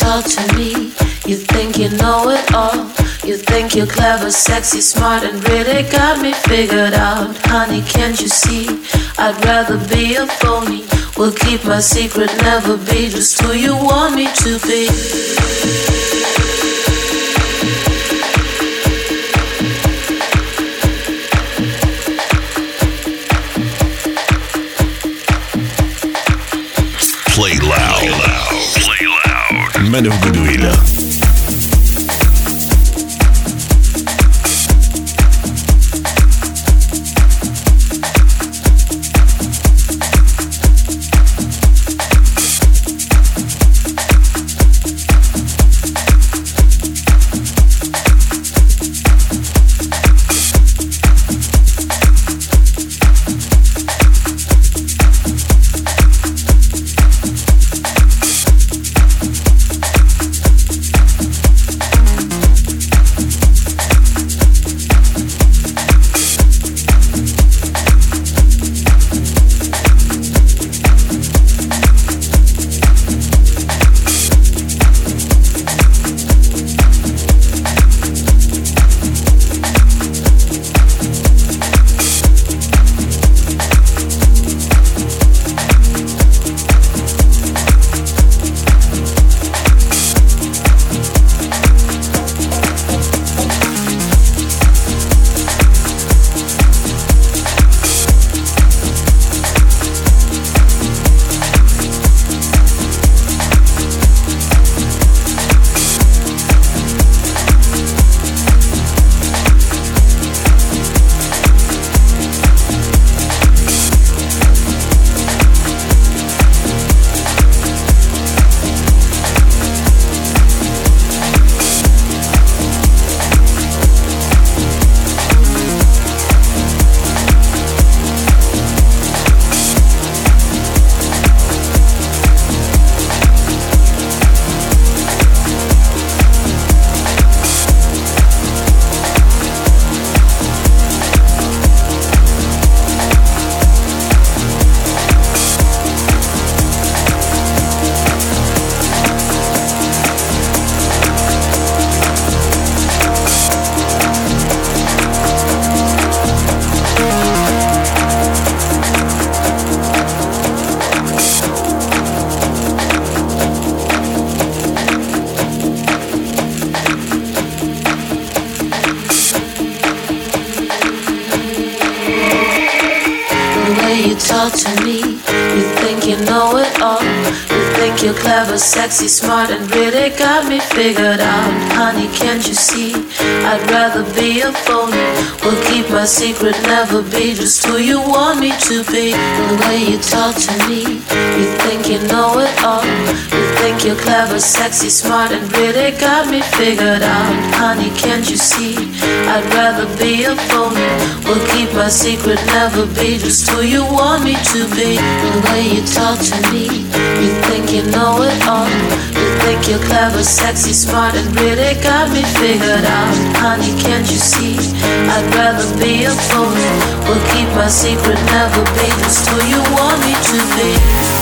Talk to me. You think you know it all. You think you're clever, sexy, smart, and really got me figured out. Honey, can't you see? I'd rather be a phony. Will keep my secret, never be just who you want me to be. Loud. Of Goodwill. sexy, smart, and really got me figured out. Honey, can't you see? I'd rather be a phony. Will keep my secret, never be just who you want me to be. The way you talk to me, you think you know it all. You think you're clever, sexy, smart, and really got me figured out. Honey, can't you see? I'd rather be a phony. Will keep my secret, never be just who you want me to be. The way you talk to me, you think you know it all. You think you're clever, sexy, smart, and really got me figured out. Honey, can't you see? I'd rather be a fool. Will keep my secret, never be just who you want me to be.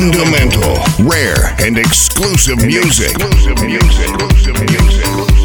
Fundamental, rare, and exclusive music. Exclusive music. Exclusive music.